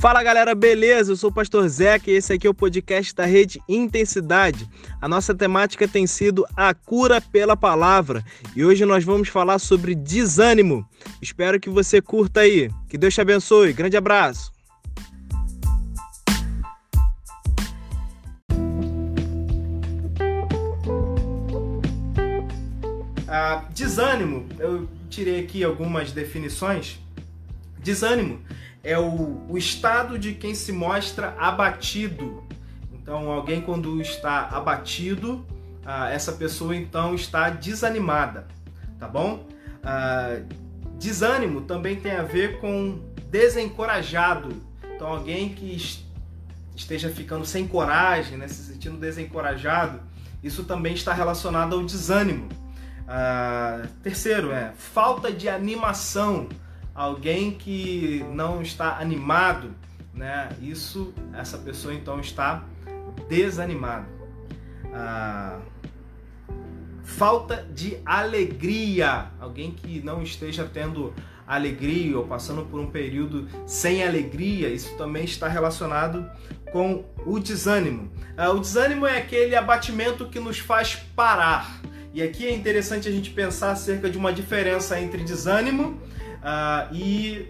Fala galera, beleza? Eu sou o Pastor Zeca e esse aqui é o podcast da Rede Intensidade. A nossa temática tem sido a cura pela palavra e hoje nós vamos falar sobre desânimo. Espero que você curta aí. Que Deus te abençoe. Grande abraço. Ah, desânimo, eu tirei aqui algumas definições. Desânimo é o, o estado de quem se mostra abatido. Então, alguém quando está abatido, ah, essa pessoa então está desanimada, tá bom? Ah, desânimo também tem a ver com desencorajado. Então, alguém que esteja ficando sem coragem, né, se sentindo desencorajado, isso também está relacionado ao desânimo. Ah, terceiro é falta de animação alguém que não está animado, né? Isso, essa pessoa então está desanimada. Ah, falta de alegria, alguém que não esteja tendo alegria ou passando por um período sem alegria, isso também está relacionado com o desânimo. Ah, o desânimo é aquele abatimento que nos faz parar. E aqui é interessante a gente pensar acerca de uma diferença entre desânimo uh, e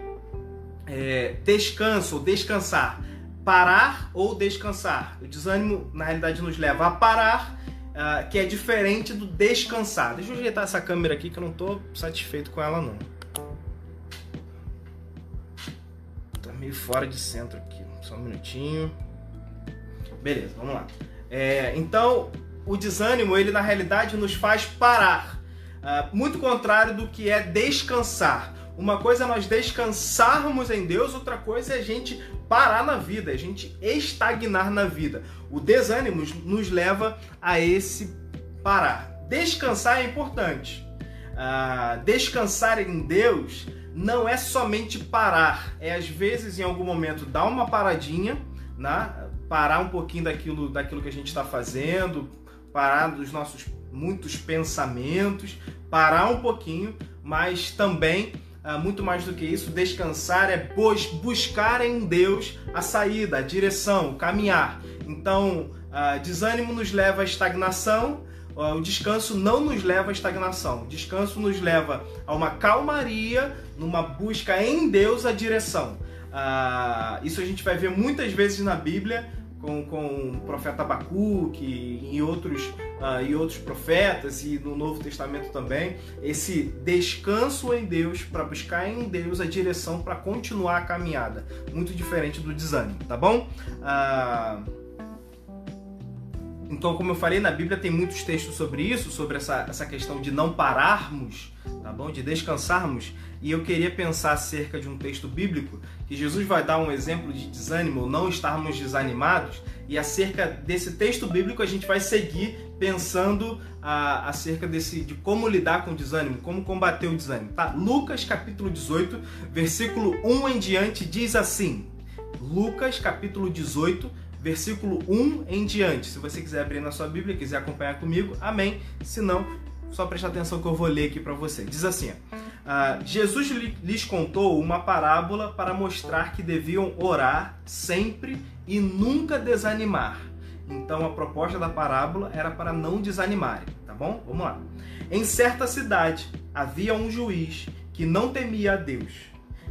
é, descanso descansar. Parar ou descansar. O desânimo, na realidade, nos leva a parar, uh, que é diferente do descansar. Deixa eu ajeitar essa câmera aqui que eu não estou satisfeito com ela, não. Tá meio fora de centro aqui. Só um minutinho. Beleza, vamos lá. É, então, o desânimo, ele na realidade nos faz parar. Uh, muito contrário do que é descansar. Uma coisa é nós descansarmos em Deus, outra coisa é a gente parar na vida, a gente estagnar na vida. O desânimo nos leva a esse parar. Descansar é importante. Uh, descansar em Deus não é somente parar, é às vezes em algum momento dar uma paradinha, né? parar um pouquinho daquilo, daquilo que a gente está fazendo, parar dos nossos muitos pensamentos, parar um pouquinho, mas também ah, muito mais do que isso, descansar é buscar em Deus a saída, a direção, caminhar. Então, ah, desânimo nos leva à estagnação, ah, o descanso não nos leva à estagnação. O descanso nos leva a uma calmaria, numa busca em Deus a direção. isso a gente vai ver muitas vezes na Bíblia com, com o profeta Abacuque e outros, uh, e outros profetas e no Novo Testamento também, esse descanso em Deus para buscar em Deus a direção para continuar a caminhada. Muito diferente do desânimo, tá bom? Uh, então, como eu falei, na Bíblia tem muitos textos sobre isso, sobre essa, essa questão de não pararmos, tá bom? De descansarmos. E eu queria pensar acerca de um texto bíblico que Jesus vai dar um exemplo de desânimo, não estarmos desanimados. E acerca desse texto bíblico a gente vai seguir pensando ah, acerca desse, de como lidar com o desânimo, como combater o desânimo. Tá? Lucas capítulo 18, versículo 1 em diante diz assim. Lucas capítulo 18, versículo 1 em diante. Se você quiser abrir na sua Bíblia, quiser acompanhar comigo, amém. Se não, só prestar atenção que eu vou ler aqui para você. Diz assim: uh, Jesus lhes contou uma parábola para mostrar que deviam orar sempre e nunca desanimar. Então a proposta da parábola era para não desanimarem, tá bom? Vamos lá. Em certa cidade havia um juiz que não temia a Deus,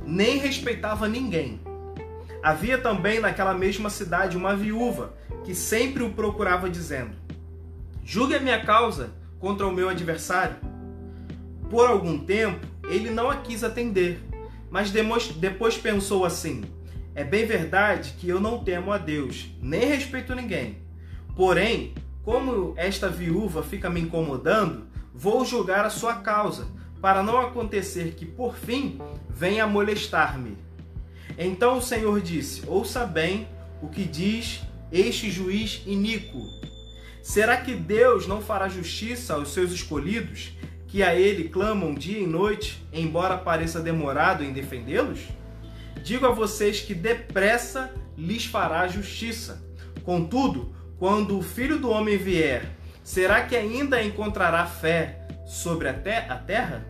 nem respeitava ninguém Havia também naquela mesma cidade uma viúva que sempre o procurava, dizendo: Julgue a minha causa contra o meu adversário. Por algum tempo, ele não a quis atender, mas depois pensou assim: É bem verdade que eu não temo a Deus, nem respeito ninguém. Porém, como esta viúva fica me incomodando, vou julgar a sua causa, para não acontecer que por fim venha molestar-me. Então o Senhor disse: Ouça bem o que diz este juiz iníquo. Será que Deus não fará justiça aos seus escolhidos, que a ele clamam dia e noite, embora pareça demorado em defendê-los? Digo a vocês que depressa lhes fará justiça. Contudo, quando o filho do homem vier, será que ainda encontrará fé sobre a, te a terra?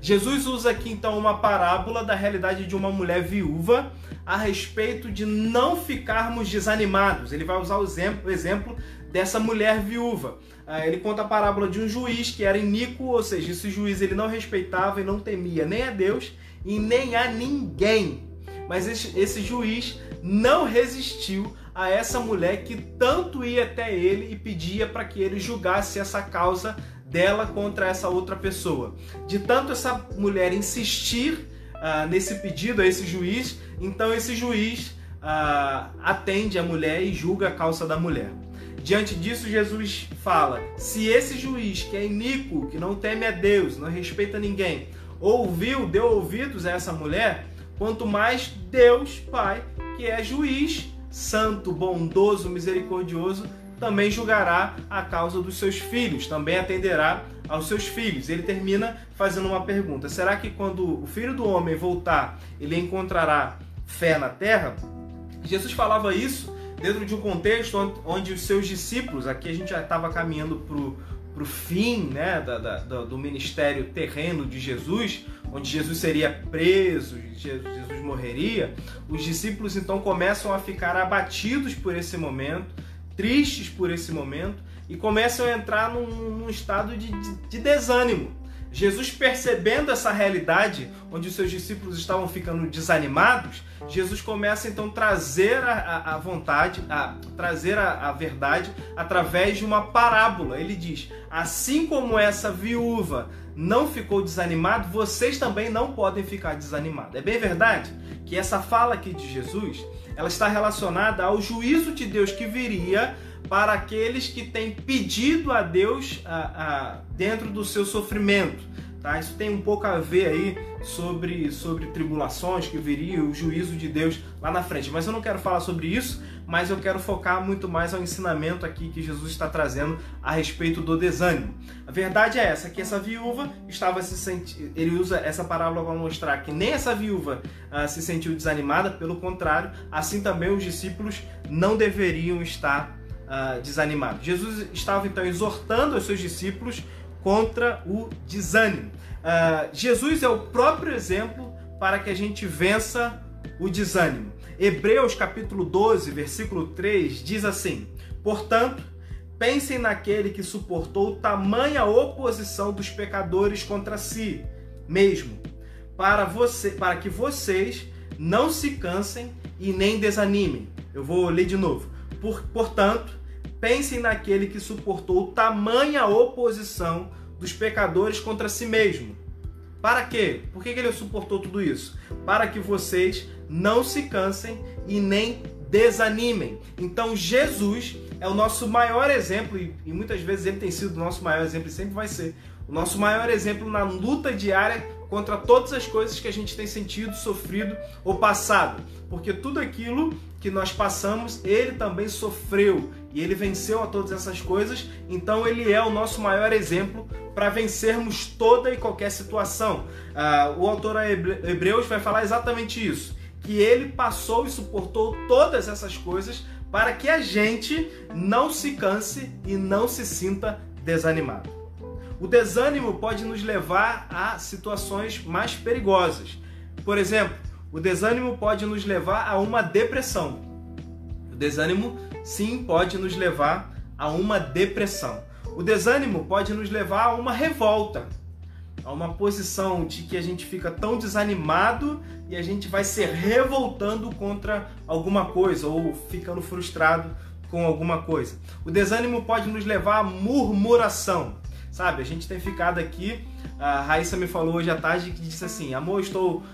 Jesus usa aqui então uma parábola da realidade de uma mulher viúva a respeito de não ficarmos desanimados. Ele vai usar o exemplo, o exemplo dessa mulher viúva. Ah, ele conta a parábola de um juiz que era iníquo, ou seja, esse juiz ele não respeitava e não temia nem a Deus e nem a ninguém. Mas esse, juiz não resistiu a essa mulher que tanto ia até ele e pedia para que ele julgasse essa causa dela contra essa outra pessoa. De tanto essa mulher insistir uh, nesse pedido a esse juiz, então esse juiz uh, atende a mulher e julga a causa da mulher. Diante disso, Jesus fala: se esse juiz que é iníquo, que não teme a Deus, não respeita ninguém, ouviu, deu ouvidos a essa mulher, quanto mais Deus, Pai, que é juiz, santo, bondoso, misericordioso, também julgará a causa dos seus filhos, também atenderá aos seus filhos. Ele termina fazendo uma pergunta: será que quando o filho do homem voltar, ele encontrará fé na terra? Jesus falava isso dentro de um contexto onde os seus discípulos, aqui a gente já estava caminhando para o fim né, da, da, do ministério terreno de Jesus, onde Jesus seria preso, Jesus morreria, os discípulos então começam a ficar abatidos por esse momento, tristes por esse momento e começam a entrar num, num estado de, de, de desânimo. Jesus percebendo essa realidade, onde os seus discípulos estavam ficando desanimados, Jesus começa então a trazer a, a vontade, a trazer a, a, verdade através de uma parábola. Ele diz: assim como essa viúva não ficou desanimada, vocês também não podem ficar desanimados. É bem verdade que essa fala aqui de Jesus, ela está relacionada ao juízo de Deus que viria para aqueles que têm pedido a Deus a, a, dentro do seu sofrimento. Tá? Isso tem um pouco a ver aí sobre, sobre tribulações que viria, o juízo de Deus lá na frente. Mas eu não quero falar sobre isso, mas eu quero focar muito mais ao ensinamento aqui que Jesus está trazendo a respeito do desânimo. A verdade é essa, que essa viúva estava se sentindo. Ele usa essa parábola para mostrar que nem essa viúva uh, se sentiu desanimada, pelo contrário, assim também os discípulos não deveriam estar uh, desanimado. Jesus estava então exortando os seus discípulos contra o desânimo. Uh, Jesus é o próprio exemplo para que a gente vença o desânimo. Hebreus capítulo 12, versículo 3 diz assim: Portanto, pensem naquele que suportou tamanha oposição dos pecadores contra si mesmo, para você, para que vocês não se cansem e nem desanimem. Eu vou ler de novo. Por, portanto, pensem naquele que suportou tamanha oposição dos pecadores contra si mesmo. Para quê? Por que ele suportou tudo isso? Para que vocês não se cansem e nem desanimem. Então Jesus é o nosso maior exemplo e, e muitas vezes ele tem sido o nosso maior exemplo e sempre vai ser o nosso maior exemplo na luta diária contra todas as coisas que a gente tem sentido, sofrido ou passado. Porque tudo aquilo que nós passamos, ele também sofreu e ele venceu a todas essas coisas, então ele é o nosso maior exemplo para vencermos toda e qualquer situação. Uh, o autor Hebreus vai falar exatamente isso, que ele passou e suportou todas essas coisas para que a gente não se canse e não se sinta desanimado. O desânimo pode nos levar a situações mais perigosas. Por exemplo, o desânimo pode nos levar a uma depressão. O desânimo, sim, pode nos levar a uma depressão. O desânimo pode nos levar a uma revolta, a uma posição de que a gente fica tão desanimado e a gente vai se revoltando contra alguma coisa ou ficando frustrado com alguma coisa. O desânimo pode nos levar a murmuração. Sabe, a gente tem ficado aqui. A Raíssa me falou hoje à tarde que disse assim: Amor, estou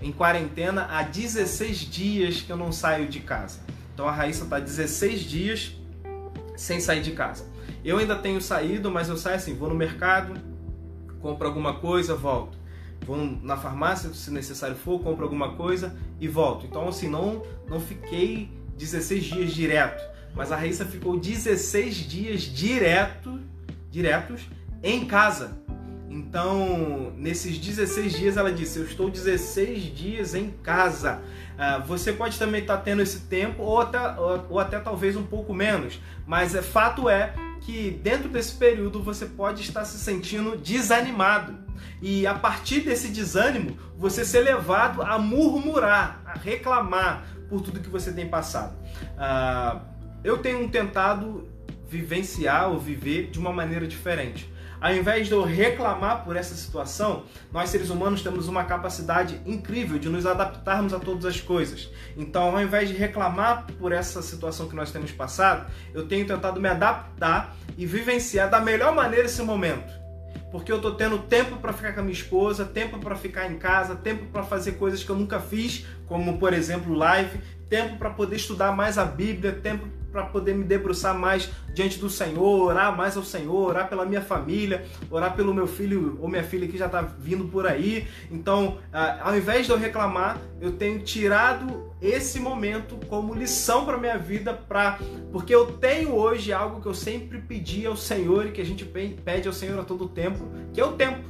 em quarentena há 16 dias que eu não saio de casa. Então a Raíssa está 16 dias sem sair de casa. Eu ainda tenho saído, mas eu saio assim: vou no mercado, compro alguma coisa, volto. Vou na farmácia, se necessário for, compro alguma coisa e volto. Então, assim, não, não fiquei 16 dias direto. Mas a Raíssa ficou 16 dias direto diretos em casa. Então, nesses 16 dias, ela disse: Eu estou 16 dias em casa. Uh, você pode também estar tendo esse tempo, ou até, ou, até talvez um pouco menos, mas é, fato é que dentro desse período você pode estar se sentindo desanimado. E a partir desse desânimo, você ser levado a murmurar, a reclamar por tudo que você tem passado. Uh, eu tenho tentado vivenciar ou viver de uma maneira diferente. Ao invés de eu reclamar por essa situação, nós seres humanos temos uma capacidade incrível de nos adaptarmos a todas as coisas. Então, ao invés de reclamar por essa situação que nós temos passado, eu tenho tentado me adaptar e vivenciar da melhor maneira esse momento porque eu tô tendo tempo para ficar com a minha esposa, tempo para ficar em casa, tempo para fazer coisas que eu nunca fiz, como por exemplo live, tempo para poder estudar mais a Bíblia, tempo para poder me debruçar mais diante do Senhor, orar mais ao Senhor, orar pela minha família, orar pelo meu filho ou minha filha que já está vindo por aí. Então, ao invés de eu reclamar, eu tenho tirado esse momento como lição para minha vida, para porque eu tenho hoje algo que eu sempre pedi ao Senhor e que a gente pede ao Senhor a todo tempo, que é o tempo.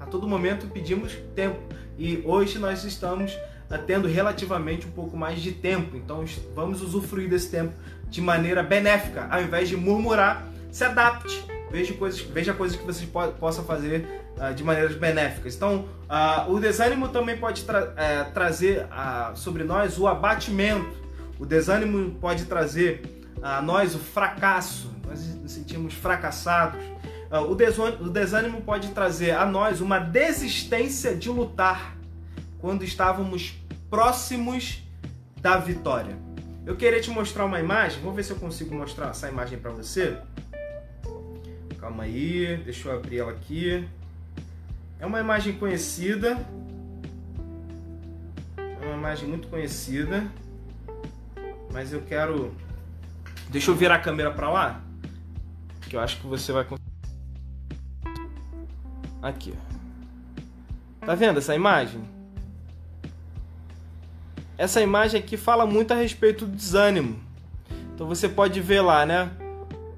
A todo momento pedimos tempo. E hoje nós estamos tendo relativamente um pouco mais de tempo. Então vamos usufruir desse tempo de maneira benéfica, ao invés de murmurar, se adapte. Veja coisas, veja coisas que você po possa fazer uh, de maneiras benéficas. Então, uh, o desânimo também pode tra uh, trazer sobre nós o abatimento. O desânimo pode trazer a nós o fracasso. Nós nos sentimos fracassados. o desânimo pode trazer a nós uma desistência de lutar quando estávamos próximos da vitória. Eu queria te mostrar uma imagem, vou ver se eu consigo mostrar essa imagem para você. Calma aí, deixa eu abrir ela aqui. É uma imagem conhecida. É uma imagem muito conhecida. Mas eu quero. Deixa eu virar a câmera para lá. Que eu acho que você vai Aqui. Tá vendo essa imagem? Essa imagem aqui fala muito a respeito do desânimo. Então você pode ver lá, né?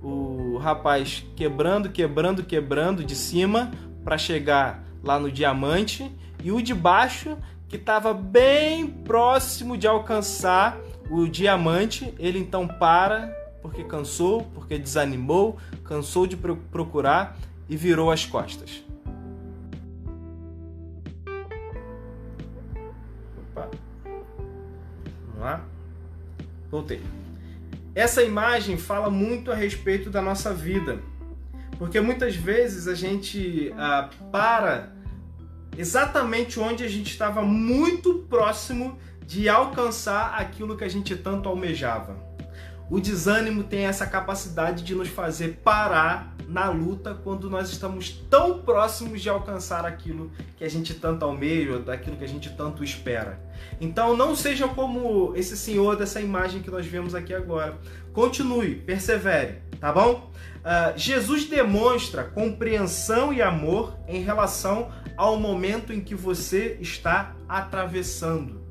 O rapaz quebrando, quebrando, quebrando de cima para chegar lá no diamante e o de baixo que estava bem próximo de alcançar o diamante, ele então para porque cansou, porque desanimou, cansou de procurar e virou as costas. Lá? Voltei. Essa imagem fala muito a respeito da nossa vida, porque muitas vezes a gente ah, para exatamente onde a gente estava muito próximo de alcançar aquilo que a gente tanto almejava. O desânimo tem essa capacidade de nos fazer parar na luta quando nós estamos tão próximos de alcançar aquilo que a gente tanto almeja, daquilo que a gente tanto espera. Então não seja como esse senhor dessa imagem que nós vemos aqui agora. Continue, persevere, tá bom? Uh, Jesus demonstra compreensão e amor em relação ao momento em que você está atravessando.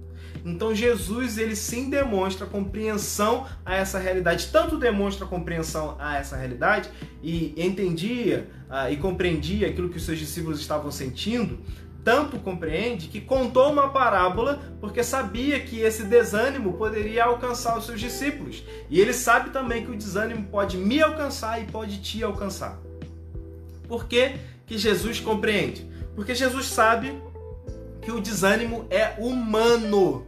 Então Jesus ele sim demonstra compreensão a essa realidade, tanto demonstra compreensão a essa realidade e entendia uh, e compreendia aquilo que os seus discípulos estavam sentindo, tanto compreende que contou uma parábola porque sabia que esse desânimo poderia alcançar os seus discípulos. E ele sabe também que o desânimo pode me alcançar e pode te alcançar. Por que, que Jesus compreende? Porque Jesus sabe que o desânimo é humano.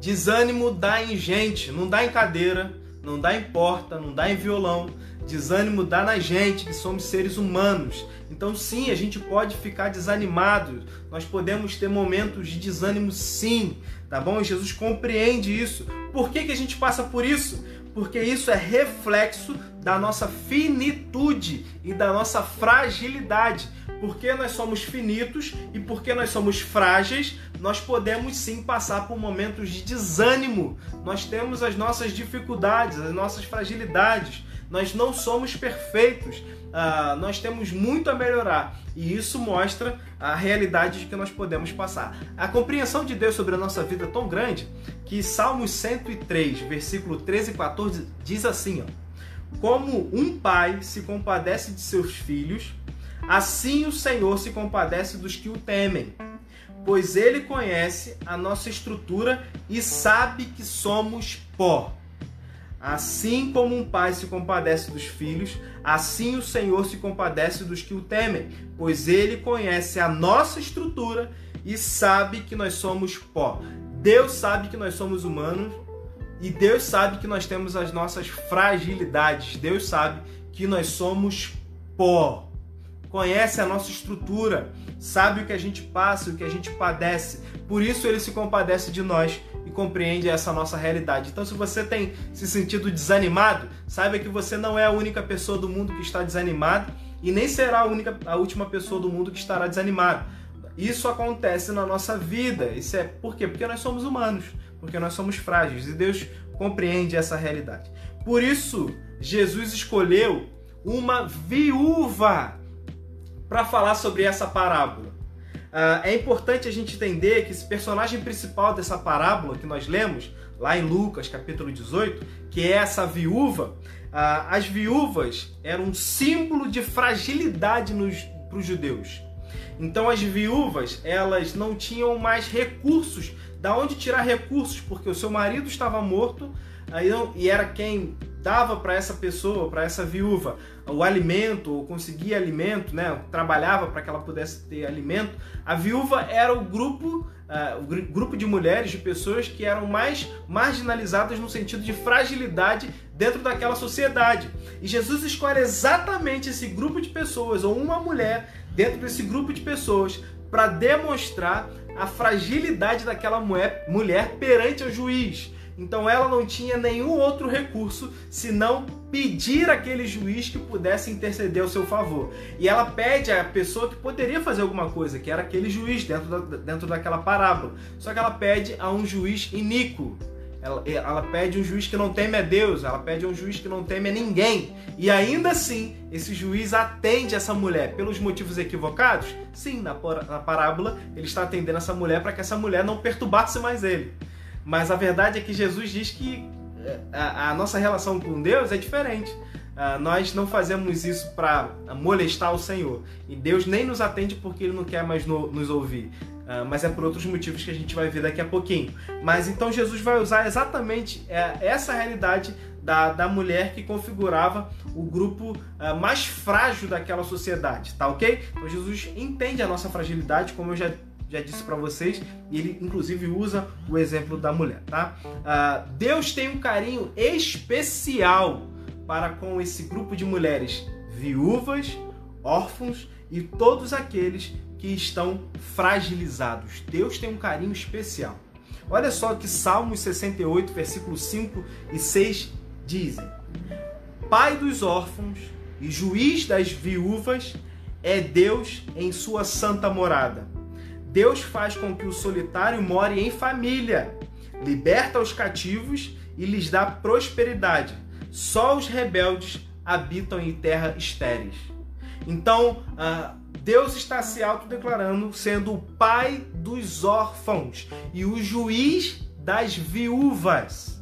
Desânimo dá em gente, não dá em cadeira, não dá em porta, não dá em violão. Desânimo dá na gente, que somos seres humanos. Então, sim, a gente pode ficar desanimado. Nós podemos ter momentos de desânimo, sim, tá bom? E Jesus compreende isso. Por que, que a gente passa por isso? Porque isso é reflexo da nossa finitude e da nossa fragilidade porque nós somos finitos e porque nós somos frágeis, nós podemos sim passar por momentos de desânimo. Nós temos as nossas dificuldades, as nossas fragilidades. Nós não somos perfeitos. Uh, nós temos muito a melhorar e isso mostra a realidade de que nós podemos passar. A compreensão de Deus sobre a nossa vida é tão grande que Salmos 103, versículo 13 e 14 diz assim: ó, Como um pai se compadece de seus filhos, Assim o Senhor se compadece dos que o temem, pois ele conhece a nossa estrutura e sabe que somos pó. Assim como um pai se compadece dos filhos, assim o Senhor se compadece dos que o temem, pois ele conhece a nossa estrutura e sabe que nós somos pó. Deus sabe que nós somos humanos e Deus sabe que nós temos as nossas fragilidades. Deus sabe que nós somos pó. Conhece a nossa estrutura, sabe o que a gente passa, o que a gente padece. Por isso ele se compadece de nós e compreende essa nossa realidade. Então, se você tem se sentido desanimado, saiba que você não é a única pessoa do mundo que está desanimado e nem será a única a última pessoa do mundo que estará desanimado. Isso acontece na nossa vida. Isso é por quê? Porque nós somos humanos, porque nós somos frágeis e Deus compreende essa realidade. Por isso, Jesus escolheu uma viúva para falar sobre essa parábola. Uh, é importante a gente entender que esse personagem principal dessa parábola que nós lemos, lá em Lucas capítulo 18, que é essa viúva, uh, as viúvas eram um símbolo de fragilidade para os judeus. Então as viúvas, elas não tinham mais recursos, da onde tirar recursos, porque o seu marido estava morto aí, e era quem dava para essa pessoa, para essa viúva, o alimento, ou conseguia alimento, né? trabalhava para que ela pudesse ter alimento, a viúva era o grupo, uh, o grupo de mulheres, de pessoas que eram mais marginalizadas no sentido de fragilidade dentro daquela sociedade. E Jesus escolhe exatamente esse grupo de pessoas, ou uma mulher dentro desse grupo de pessoas, para demonstrar a fragilidade daquela mulher perante o juiz. Então ela não tinha nenhum outro recurso senão pedir aquele juiz que pudesse interceder ao seu favor. E ela pede à pessoa que poderia fazer alguma coisa, que era aquele juiz dentro, da, dentro daquela parábola. Só que ela pede a um juiz iníquo. Ela, ela pede um juiz que não teme a Deus, ela pede um juiz que não teme a ninguém. E ainda assim, esse juiz atende essa mulher pelos motivos equivocados? Sim, na, na parábola ele está atendendo essa mulher para que essa mulher não perturbasse mais ele. Mas a verdade é que Jesus diz que a, a nossa relação com Deus é diferente. Uh, nós não fazemos isso para molestar o Senhor. E Deus nem nos atende porque Ele não quer mais no, nos ouvir. Uh, mas é por outros motivos que a gente vai ver daqui a pouquinho. Mas então Jesus vai usar exatamente é, essa realidade da, da mulher que configurava o grupo uh, mais frágil daquela sociedade, tá ok? Então Jesus entende a nossa fragilidade, como eu já já disse para vocês, e ele inclusive usa o exemplo da mulher, tá? Uh, Deus tem um carinho especial para com esse grupo de mulheres viúvas, órfãos e todos aqueles que estão fragilizados. Deus tem um carinho especial. Olha só que Salmos 68, versículos 5 e 6 dizem: Pai dos órfãos e juiz das viúvas é Deus em sua santa morada Deus faz com que o solitário more em família, liberta os cativos e lhes dá prosperidade. Só os rebeldes habitam em terra estéreis. Então, uh, Deus está se autodeclarando sendo o pai dos órfãos e o juiz das viúvas.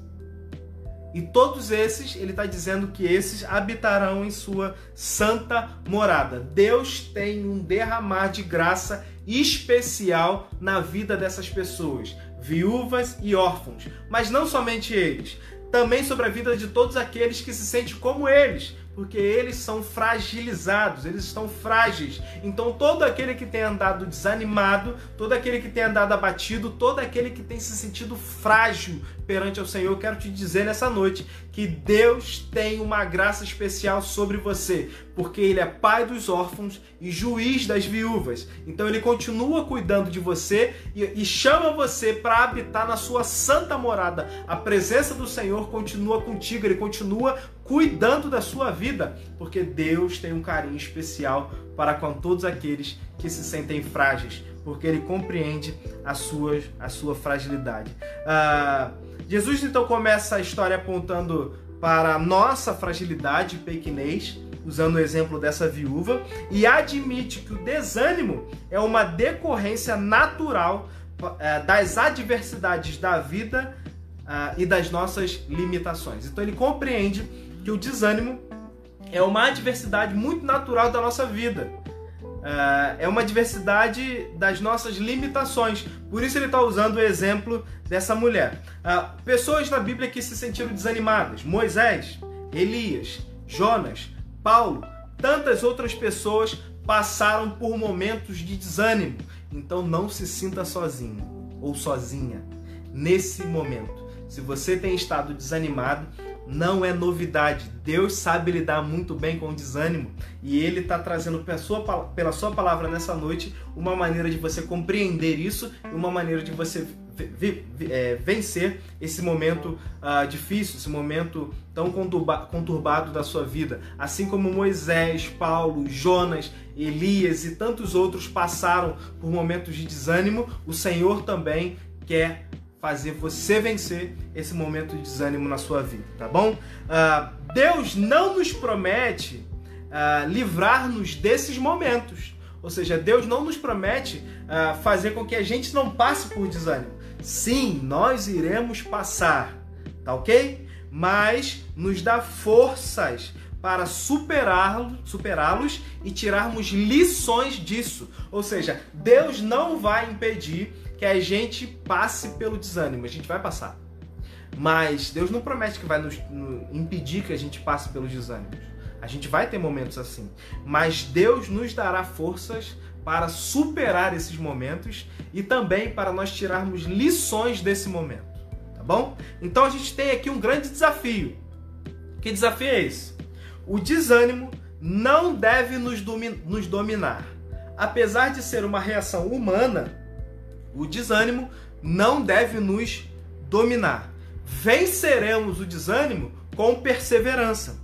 E todos esses, ele está dizendo que esses habitarão em sua santa morada. Deus tem um derramar de graça especial na vida dessas pessoas, viúvas e órfãos. Mas não somente eles, também sobre a vida de todos aqueles que se sentem como eles, porque eles são fragilizados, eles estão frágeis. Então, todo aquele que tem andado desanimado, todo aquele que tem andado abatido, todo aquele que tem se sentido frágil perante o Senhor, eu quero te dizer nessa noite que Deus tem uma graça especial sobre você, porque Ele é pai dos órfãos e juiz das viúvas. Então, Ele continua cuidando de você e, chama você para habitar na sua santa morada. A presença do Senhor continua contigo, Ele continua cuidando da sua vida, porque Deus tem um carinho especial para com todos aqueles que se sentem frágeis, porque Ele compreende a sua, a sua fragilidade. Ah, Jesus então começa a história apontando para a nossa fragilidade pequenez, usando o exemplo dessa viúva, e admite que o desânimo é uma decorrência natural eh, das adversidades da vida uh, e das nossas limitações. Então ele compreende que o desânimo é uma adversidade muito natural da nossa vida. Uh, é uma diversidade das nossas limitações. Por isso ele está usando o exemplo dessa mulher. Uh, pessoas na Bíblia que se sentiram desanimadas: Moisés, Elias, Jonas, Paulo, tantas outras pessoas passaram por momentos de desânimo. Então não se sinta sozinho ou sozinha nesse momento. Se você tem estado desanimado, não é novidade. Deus sabe lidar muito bem com o desânimo e Ele está trazendo pela sua, palavra nessa noite uma maneira de você compreender isso e uma maneira de você é, vencer esse momento uh, difícil, esse momento tão conturba, conturbado da sua vida. Assim como Moisés, Paulo, Jonas, Elias e tantos outros passaram por momentos de desânimo, o Senhor também quer fazer você vencer esse momento de desânimo na sua vida, tá bom? Uh, Deus não nos promete uh, livrar-nos desses momentos. Ou seja, Deus não nos promete uh, fazer com que a gente não passe por desânimo. Sim, nós iremos passar, tá ok? Mas nos dá forças para superá-los superá e tirarmos lições disso. Ou seja, Deus não vai impedir que a gente passe pelo desânimo. A gente vai passar. Mas Deus não promete que vai nos, impedir que a gente passe pelos desânimos. A gente vai ter momentos assim. Mas Deus nos dará forças para superar esses momentos e também para nós tirarmos lições desse momento. Tá bom? Então a gente tem aqui um grande desafio. Que desafio é esse? O desânimo não deve nos, nos dominar. Apesar de ser uma reação humana, o desânimo não deve nos dominar. Venceremos o desânimo com perseverança.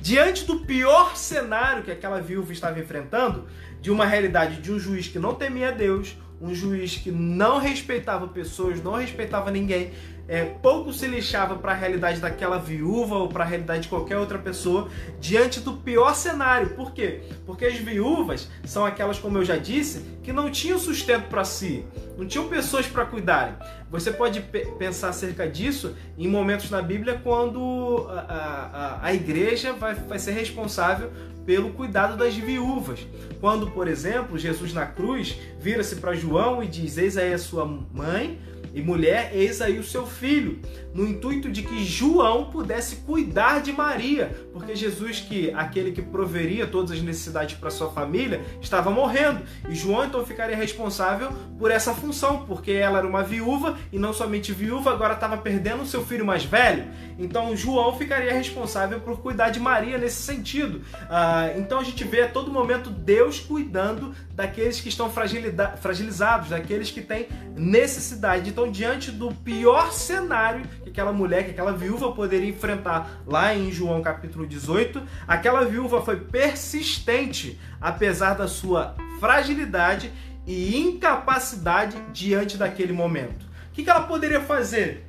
Diante do pior cenário que aquela viúva estava enfrentando, de uma realidade de um juiz que não temia Deus, um juiz que não respeitava pessoas, não respeitava ninguém, é, pouco se lixava para a realidade daquela viúva ou para a realidade de qualquer outra pessoa diante do pior cenário. Por quê? Porque as viúvas são aquelas, como eu já disse, que não tinham sustento para si, não tinham pessoas para cuidarem. Você pode pensar acerca disso em momentos na Bíblia quando a, a, a igreja vai, vai ser responsável pelo cuidado das viúvas. Quando, por exemplo, Jesus na cruz vira-se para João e diz: Eis aí a sua mãe e mulher, eis aí o seu filho, no intuito de que João pudesse cuidar de Maria, porque Jesus, que aquele que proveria todas as necessidades para sua família, estava morrendo, e João então ficaria responsável por essa função, porque ela era uma viúva e não somente viúva, agora estava perdendo seu filho mais velho. Então João ficaria responsável por cuidar de Maria nesse sentido. Ah, então a gente vê a todo momento Deus cuidando daqueles que estão fragilizados, daqueles que têm necessidade. Então, diante do pior cenário que aquela mulher, que aquela viúva poderia enfrentar lá em João capítulo 18, aquela viúva foi persistente, apesar da sua fragilidade e incapacidade diante daquele momento. O que ela poderia fazer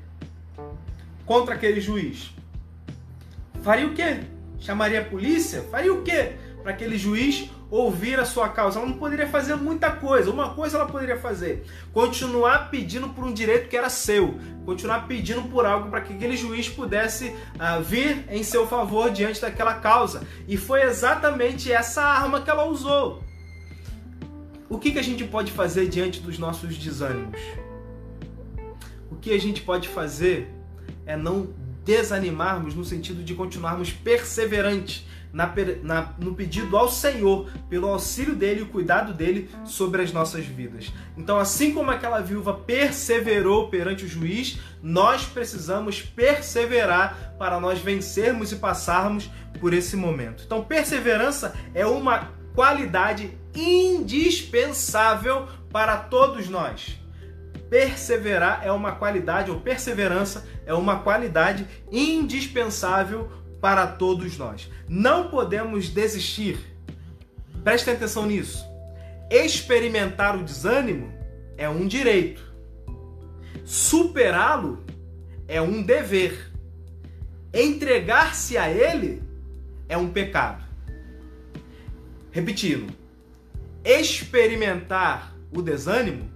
contra aquele juiz? Faria o quê? Chamaria a polícia? Faria o quê para aquele juiz ouvir a sua causa. Ela não poderia fazer muita coisa. Uma coisa ela poderia fazer: continuar pedindo por um direito que era seu, continuar pedindo por algo para que aquele juiz pudesse uh, vir em seu favor diante daquela causa. E foi exatamente essa arma que ela usou. O que, que a gente pode fazer diante dos nossos desânimos? O que a gente pode fazer é não desanimarmos no sentido de continuarmos perseverantes na, na, no pedido ao Senhor, pelo auxílio dele e o cuidado dele sobre as nossas vidas. Então, assim como aquela viúva perseverou perante o juiz, nós precisamos perseverar para nós vencermos e passarmos por esse momento. Então, perseverança é uma qualidade indispensável para todos nós. Perseverar é uma qualidade, ou perseverança é uma qualidade indispensável para todos nós. Não podemos desistir. Prestem atenção nisso. Experimentar o desânimo é um direito. Superá-lo é um dever. Entregar-se a ele é um pecado. Repetindo, experimentar o desânimo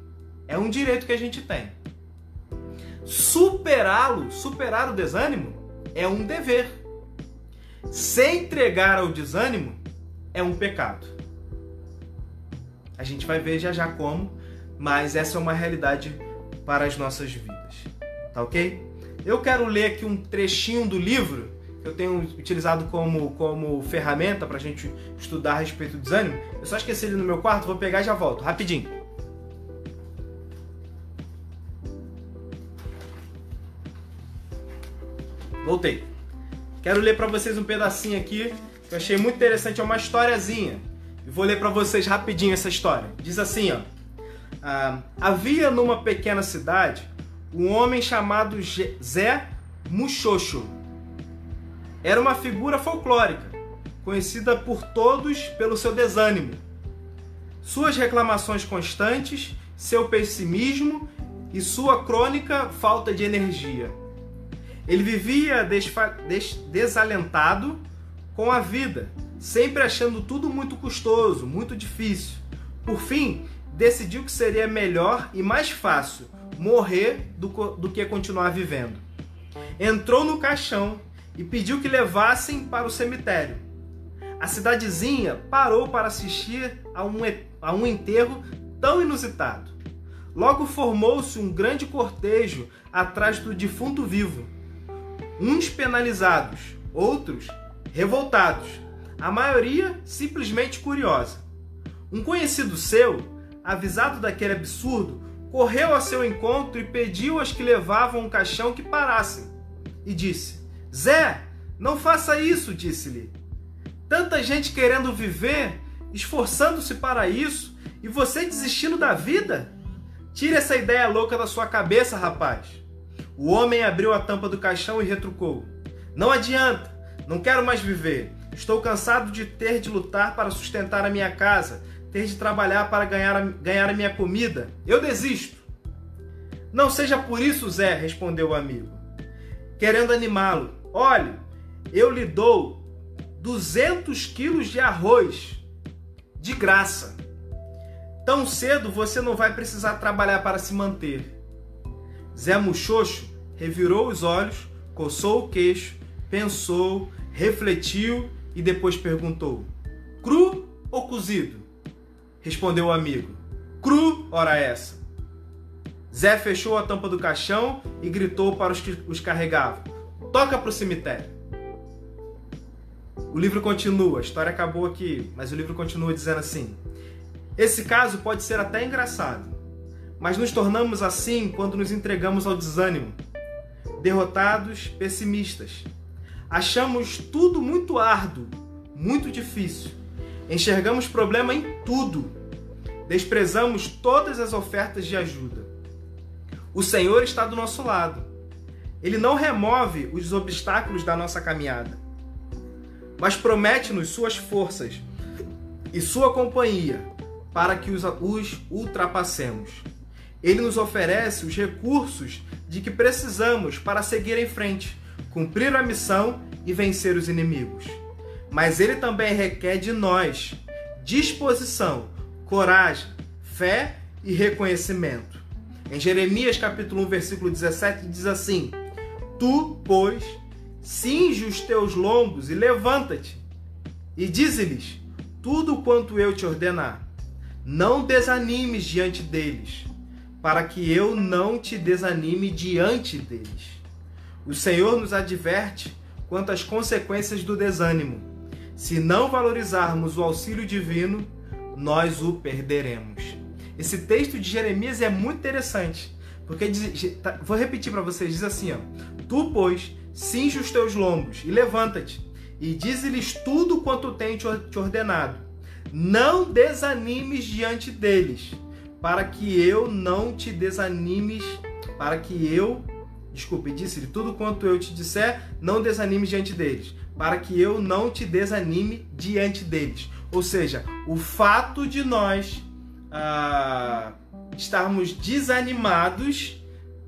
é um direito que a gente tem. Superá-lo, superar o desânimo, é um dever. Se entregar ao desânimo é um pecado. A gente vai ver já já como, mas essa é uma realidade para as nossas vidas. Tá ok? Eu quero ler aqui um trechinho do livro que eu tenho utilizado como, como ferramenta para a gente estudar a respeito do desânimo. Eu só esqueci ele no meu quarto, vou pegar e já volto, rapidinho. Voltei. Quero ler para vocês um pedacinho aqui que eu achei muito interessante, é uma historiazinha. Vou ler para vocês rapidinho essa história. Diz assim, ó. Ah, havia numa pequena cidade um homem chamado Zé Muxoxo. Era uma figura folclórica, conhecida por todos pelo seu desânimo. Suas reclamações constantes, seu pessimismo e sua crônica falta de energia. Ele vivia des desalentado com a vida, sempre achando tudo muito custoso, muito difícil. Por fim, decidiu que seria melhor e mais fácil morrer do, do que continuar vivendo. Entrou no caixão e pediu que levassem para o cemitério. A cidadezinha parou para assistir a um, a um enterro tão inusitado. Logo formou-se um grande cortejo atrás do defunto vivo. Uns penalizados, outros revoltados, a maioria simplesmente curiosa. Um conhecido seu, avisado daquele absurdo, correu a seu encontro e pediu aos que levavam um caixão que parassem. E disse: Zé, não faça isso, disse-lhe. Tanta gente querendo viver, esforçando-se para isso, e você desistindo da vida? Tire essa ideia louca da sua cabeça, rapaz. O homem abriu a tampa do caixão e retrucou: Não adianta. Não quero mais viver. Estou cansado de ter de lutar para sustentar a minha casa, ter de trabalhar para ganhar a, ganhar a minha comida. Eu desisto. Não seja por isso, Zé, respondeu o amigo, querendo animá-lo. Olhe, eu lhe dou 200 quilos de arroz de graça. Tão cedo você não vai precisar trabalhar para se manter. Zé Muxoxo revirou os olhos, coçou o queixo pensou, refletiu e depois perguntou: Cru ou cozido? Respondeu o amigo: Cru, ora essa. Zé fechou a tampa do caixão e gritou para os que os carregavam: Toca para o cemitério. O livro continua, a história acabou aqui, mas o livro continua dizendo assim: Esse caso pode ser até engraçado, mas nos tornamos assim quando nos entregamos ao desânimo, derrotados, pessimistas, Achamos tudo muito árduo, muito difícil. Enxergamos problema em tudo. Desprezamos todas as ofertas de ajuda. O Senhor está do nosso lado. Ele não remove os obstáculos da nossa caminhada, mas promete-nos suas forças e sua companhia para que os, os ultrapassemos. Ele nos oferece os recursos de que precisamos para seguir em frente cumprir a missão e vencer os inimigos. Mas ele também requer de nós disposição, coragem, fé e reconhecimento. Em Jeremias capítulo 1, versículo 17 diz assim: Tu, pois, cinge os teus lombos e levanta-te, e dize-lhes tudo quanto eu te ordenar. Não desanimes diante deles, para que eu não te desanime diante deles. O Senhor nos adverte quanto às consequências do desânimo. Se não valorizarmos o auxílio divino, nós o perderemos. Esse texto de Jeremias é muito interessante, porque diz, tá, vou repetir para vocês, diz assim, ó: Tu, pois, cinge os teus lombos e levanta-te, e dize-lhes tudo quanto tenho te ordenado. Não desanimes diante deles, para que eu não te desanimes, para que eu Desculpe, disse-lhe: Tudo quanto eu te disser, não desanime diante deles, para que eu não te desanime diante deles. Ou seja, o fato de nós ah, estarmos desanimados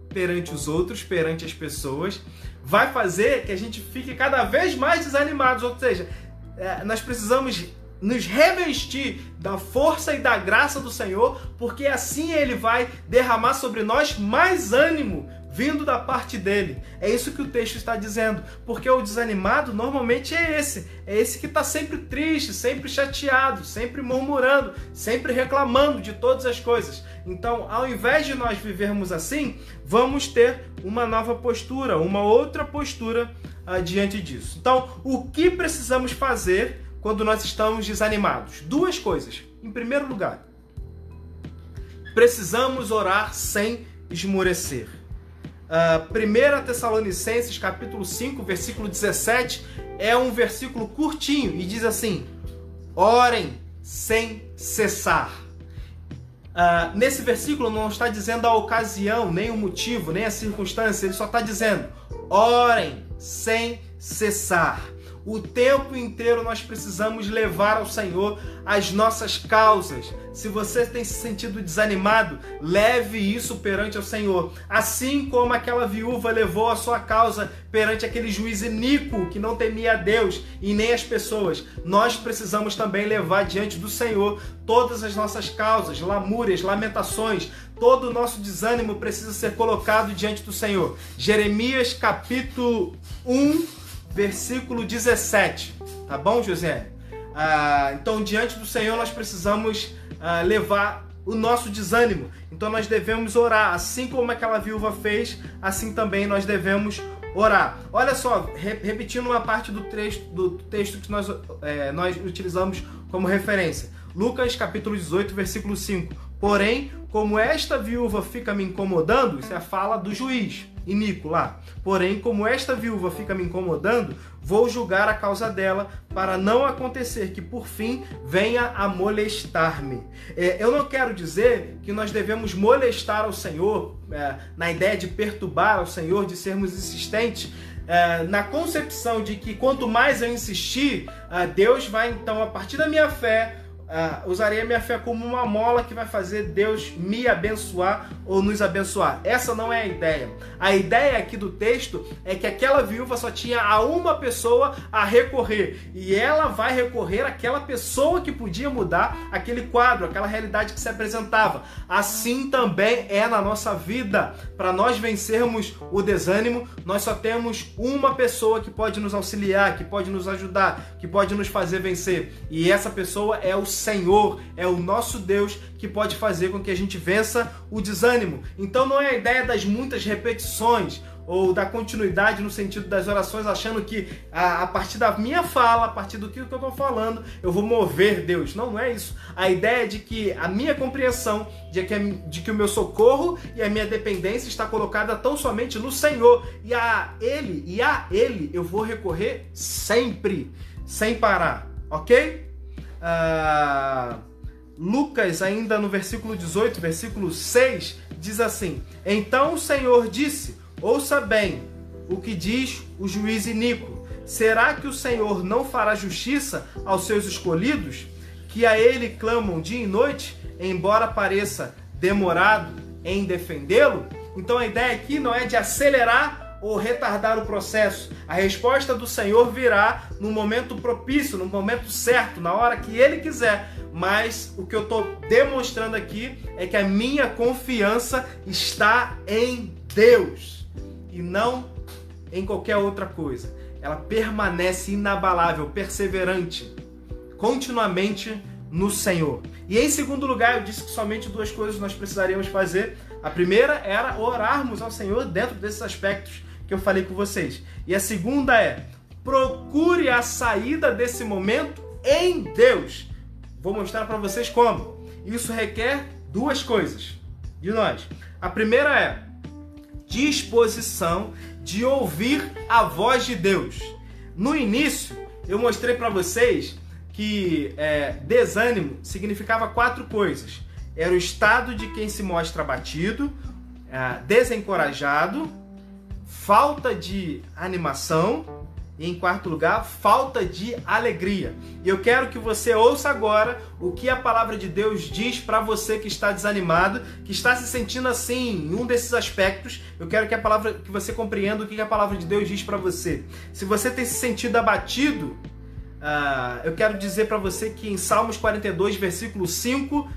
perante os outros, perante as pessoas, vai fazer que a gente fique cada vez mais desanimados. Ou seja, é, nós precisamos nos revestir da força e da graça do Senhor, porque assim Ele vai derramar sobre nós mais ânimo, vindo da parte dele. É isso que o texto está dizendo, porque o desanimado normalmente é esse, é esse que está sempre triste, sempre chateado, sempre murmurando, sempre reclamando de todas as coisas. Então, ao invés de nós vivermos assim, vamos ter uma nova postura, uma outra postura uh, diante disso. Então, o que precisamos fazer quando nós estamos desanimados? Duas coisas. Em primeiro lugar, precisamos orar sem esmorecer. Uh, 1 Tessalonicenses capítulo 5, versículo 17 é um versículo curtinho e diz assim: Orem sem cessar. Uh, nesse versículo não está dizendo a ocasião, nem o motivo, nem a circunstância, ele só está dizendo: orem sem cessar. O tempo inteiro nós precisamos levar ao Senhor as nossas causas. Se você tem se sentido desanimado, leve isso perante o Senhor. Assim como aquela viúva levou a sua causa perante aquele juiz iníquo que não temia a Deus e nem as pessoas, nós precisamos também levar diante do Senhor todas as nossas causas, lamúrias, lamentações, todo o nosso desânimo precisa ser colocado diante do Senhor. Jeremias capítulo 1 versículo 17. Tá bom, José? Ah, então, diante do Senhor, nós precisamos ah, levar o nosso desânimo. Então, nós devemos orar. Assim como aquela viúva fez, assim também nós devemos orar. Olha só, re repetindo uma parte do texto, do texto que nós, é, nós utilizamos como referência. Lucas capítulo 18, versículo 5. Porém, como esta viúva fica me incomodando, isso é a fala do juiz iníquo lá. Porém, como esta viúva fica me incomodando, vou julgar a causa dela, para não acontecer que por fim venha a molestar-me. É, eu não quero dizer que nós devemos molestar ao Senhor, é, na ideia de perturbar ao Senhor, de sermos insistentes. É, na concepção de que quanto mais eu insistir, é, Deus vai então, a partir da minha fé, uh, usarei a minha fé como uma mola que vai fazer Deus me abençoar ou nos abençoar. Essa não é a ideia. A ideia aqui do texto é que aquela viúva só tinha a uma pessoa a recorrer e ela vai recorrer àquela pessoa que podia mudar aquele quadro, aquela realidade que se apresentava. Assim também é na nossa vida. Para nós vencermos o desânimo, nós só temos uma pessoa que pode nos auxiliar, que pode nos ajudar, que pode nos fazer vencer. E essa pessoa é o Senhor, é o nosso Deus que pode fazer com que a gente vença o desânimo. Então não é a ideia das muitas repetições ou da continuidade no sentido das orações, achando que a, a partir da minha fala, a partir do que eu estou falando, eu vou mover Deus. Não, não é isso. A ideia é de que a minha compreensão de que, de que o meu socorro e a minha dependência está colocada tão somente no Senhor e a Ele e a Ele eu vou recorrer sempre, sem parar, ok? Ah, Lucas, ainda no versículo 18, versículo 6, diz assim: Então o Senhor disse: Ouça bem o que diz o juiz iníquo. Será que o Senhor não fará justiça aos seus escolhidos, que a ele clamam dia e noite, embora pareça demorado em defendê-lo? Então a ideia aqui não é de acelerar ou retardar o processo. A resposta do Senhor virá no momento propício, no momento certo, na hora que Ele quiser. Mas o que eu estou demonstrando aqui é que a minha confiança está em Deus e não em qualquer outra coisa. Ela permanece inabalável, perseverante, continuamente no Senhor. E em segundo lugar, eu disse que somente duas coisas nós precisaríamos fazer. A primeira era orarmos ao Senhor dentro desses aspectos que eu falei com vocês. E a segunda é: procure a saída desse momento em Deus. Vou mostrar para vocês como. Isso requer duas coisas de nós. A primeira é disposição de ouvir a voz de Deus. No início, eu mostrei para vocês que é, desânimo significava quatro coisas: era o estado de quem se mostra abatido, é, desencorajado, falta de animação e, em quarto lugar, falta de alegria. E eu quero que você ouça agora o que a palavra de Deus diz para você que está desanimado, que está se sentindo assim em um desses aspectos. Eu quero que a palavra que você compreenda o que a palavra de Deus diz para você. Se você tem se sentido abatido, uh, eu quero dizer para você que em Salmos 42, versículo 5, uh,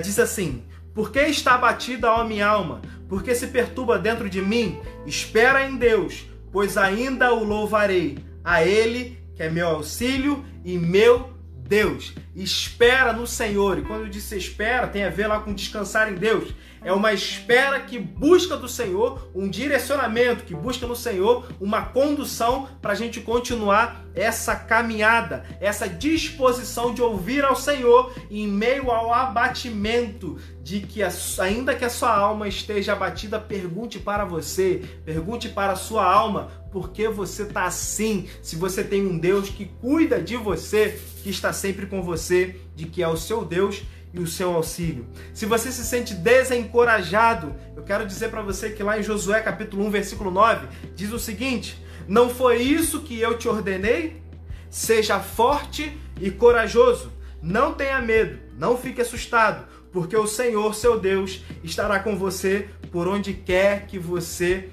diz assim: Por que está abatida a minha alma? Por que se perturba dentro de mim? Espera em Deus, pois ainda o louvarei. A Ele, que é meu auxílio e meu Deus. Espera no Senhor. E quando eu disse espera, tem a ver lá com descansar em Deus. É uma espera que busca do Senhor um direcionamento, que busca no Senhor uma condução para a gente continuar essa caminhada, essa disposição de ouvir ao Senhor em meio ao abatimento de que ainda que a sua alma esteja abatida, pergunte para você, pergunte para a sua alma, por que você está assim? Se você tem um Deus que cuida de você, que está sempre com você, de que é o seu Deus e o seu auxílio. Se você se sente desencorajado, eu quero dizer para você que lá em Josué capítulo 1, versículo 9, diz o seguinte: Não foi isso que eu te ordenei? Seja forte e corajoso. Não tenha medo, não fique assustado, porque o Senhor, seu Deus, estará com você por onde quer que você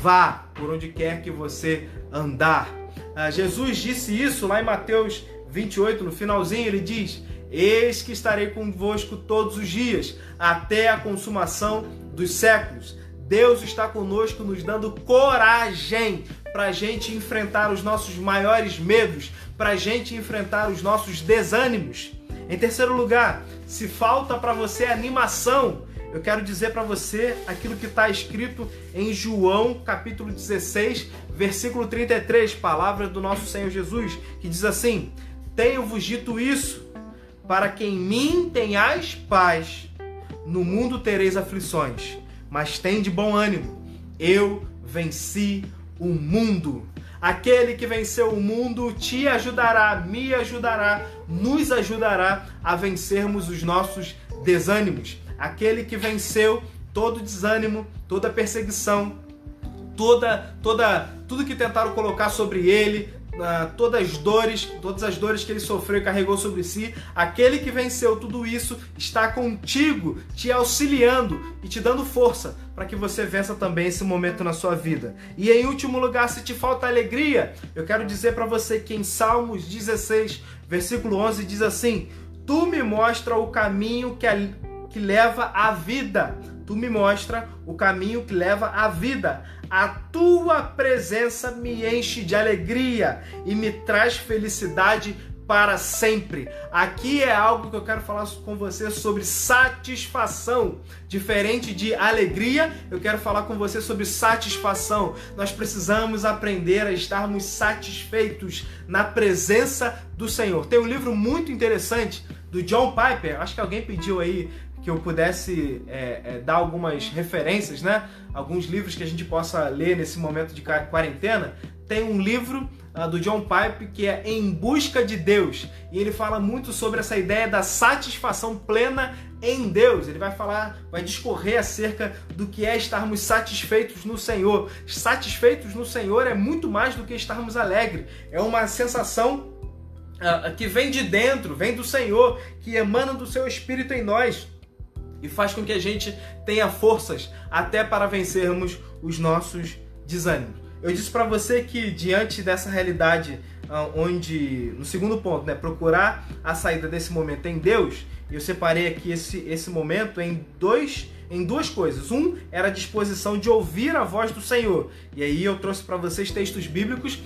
vá, por onde quer que você andar. Ah, Jesus disse isso lá em Mateus 28, no finalzinho, ele diz: Eis que estarei convosco todos os dias, até a consumação dos séculos. Deus está conosco, nos dando coragem para a gente enfrentar os nossos maiores medos, para a gente enfrentar os nossos desânimos. Em terceiro lugar, se falta para você animação, eu quero dizer para você aquilo que está escrito em João capítulo 16, versículo 33, palavra do nosso Senhor Jesus, que diz assim: Tenho-vos dito isso para que em mim tenhais paz. No mundo tereis aflições, mas tem de bom ânimo. Eu venci o mundo. Aquele que venceu o mundo te ajudará, me ajudará, nos ajudará a vencermos os nossos desânimos. Aquele que venceu todo desânimo, toda perseguição, toda toda tudo que tentaram colocar sobre ele, uh, todas as dores, todas as dores que ele sofreu e carregou sobre si, aquele que venceu tudo isso está contigo, te auxiliando e te dando força para que você vença também esse momento na sua vida. E em último lugar, se te falta alegria, eu quero dizer para você que em Salmos 16, versículo 11 diz assim: Tu me mostra o caminho que, a, que leva à vida. Tu me mostra o caminho que leva à vida. A tua presença me enche de alegria e me traz felicidade para sempre. Aqui é algo que eu quero falar com você sobre satisfação. Diferente de alegria, eu quero falar com você sobre satisfação. Nós precisamos aprender a estarmos satisfeitos na presença do Senhor. Tem um livro muito interessante do John Piper, acho que alguém pediu aí que eu pudesse é, é, dar algumas referências, né? Alguns livros que a gente possa ler nesse momento de quarentena. Tem um livro uh, do John Pipe que é Em Busca de Deus e ele fala muito sobre essa ideia da satisfação plena em Deus. Ele vai falar, vai discorrer acerca do que é estarmos satisfeitos no Senhor. Satisfeitos no Senhor é muito mais do que estarmos alegres. É uma sensação uh, que vem de dentro, vem do Senhor, que emana do seu Espírito em nós e faz com que a gente tenha forças até para vencermos os nossos desânimos. Eu disse para você que diante dessa realidade ah, onde no segundo ponto, né, procurar a saída desse momento em Deus, eu separei aqui esse, esse momento em dois em duas coisas. Um era a disposição de ouvir a voz do Senhor. E aí eu trouxe para vocês textos bíblicos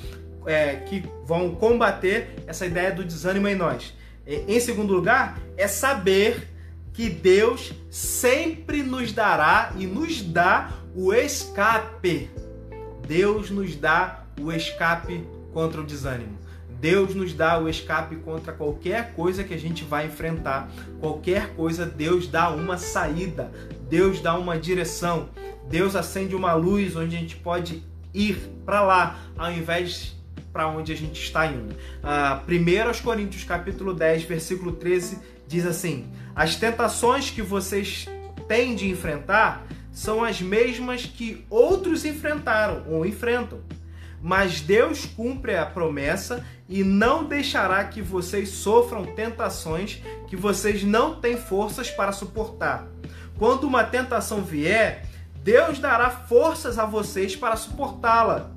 é, que vão combater essa ideia do desânimo em nós. Em segundo lugar, é saber que Deus sempre nos dará e nos dá o escape. Deus nos dá o escape contra o desânimo. Deus nos dá o escape contra qualquer coisa que a gente vai enfrentar. Qualquer coisa, Deus dá uma saída. Deus dá uma direção. Deus acende uma luz onde a gente pode ir para lá, ao invés para onde a gente está indo. Uh, 1 Coríntios capítulo 10, versículo 13 diz assim: As tentações que vocês têm de enfrentar são as mesmas que outros enfrentaram ou enfrentam. Mas Deus cumpre a promessa e não deixará que vocês sofram tentações que vocês não têm forças para suportar. Quando uma tentação vier, Deus dará forças a vocês para suportá-la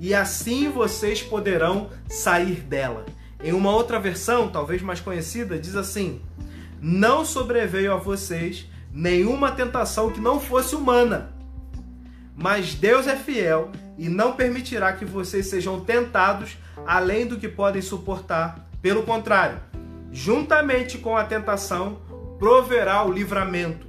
e assim vocês poderão sair dela. Em uma outra versão, talvez mais conhecida, diz assim: Não sobreveio a vocês nenhuma tentação que não fosse humana. Mas Deus é fiel e não permitirá que vocês sejam tentados além do que podem suportar. Pelo contrário, juntamente com a tentação, proverá o livramento,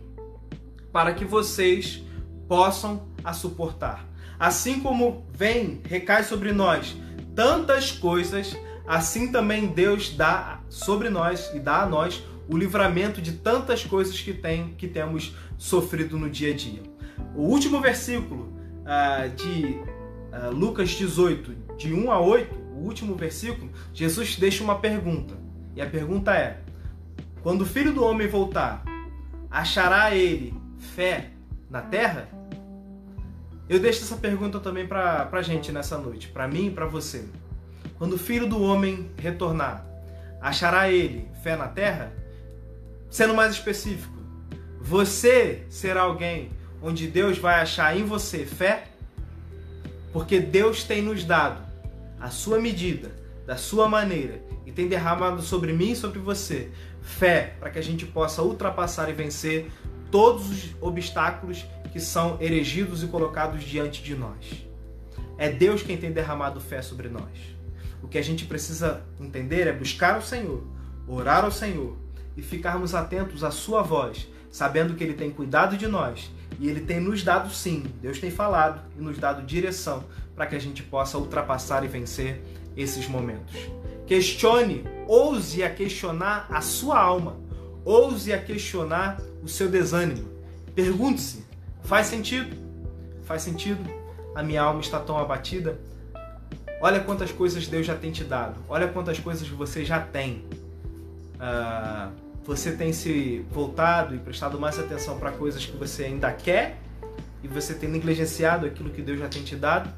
para que vocês possam a suportar. Assim como vem, recai sobre nós tantas coisas, assim também Deus dá sobre nós e dá a nós o livramento de tantas coisas que, tem, que temos sofrido no dia a dia. O último versículo uh, de uh, Lucas 18, de 1 a 8, o último versículo, Jesus deixa uma pergunta. E a pergunta é: Quando o filho do homem voltar, achará ele fé na terra? Eu deixo essa pergunta também para a gente nessa noite, para mim e para você. Quando o filho do homem retornar, achará ele fé na terra? Sendo mais específico, você será alguém onde Deus vai achar em você fé? Porque Deus tem nos dado a sua medida, da sua maneira, e tem derramado sobre mim e sobre você fé para que a gente possa ultrapassar e vencer todos os obstáculos que são erigidos e colocados diante de nós. É Deus quem tem derramado fé sobre nós. O que a gente precisa entender é buscar o Senhor, orar ao Senhor e ficarmos atentos à Sua voz, sabendo que Ele tem cuidado de nós e Ele tem nos dado sim, Deus tem falado e nos dado direção para que a gente possa ultrapassar e vencer esses momentos. Questione, ouse a questionar a sua alma, ouse a questionar o seu desânimo. Pergunte-se: faz sentido? Faz sentido? A minha alma está tão abatida? Olha quantas coisas Deus já tem te dado. Olha quantas coisas você já tem uh, você tem se voltado e prestado mais atenção para coisas que você ainda quer e você tem negligenciado aquilo que Deus já tem te dado?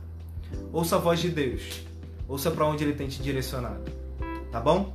Ouça a voz de Deus. Ouça para onde ele tem te direcionado. Tá bom?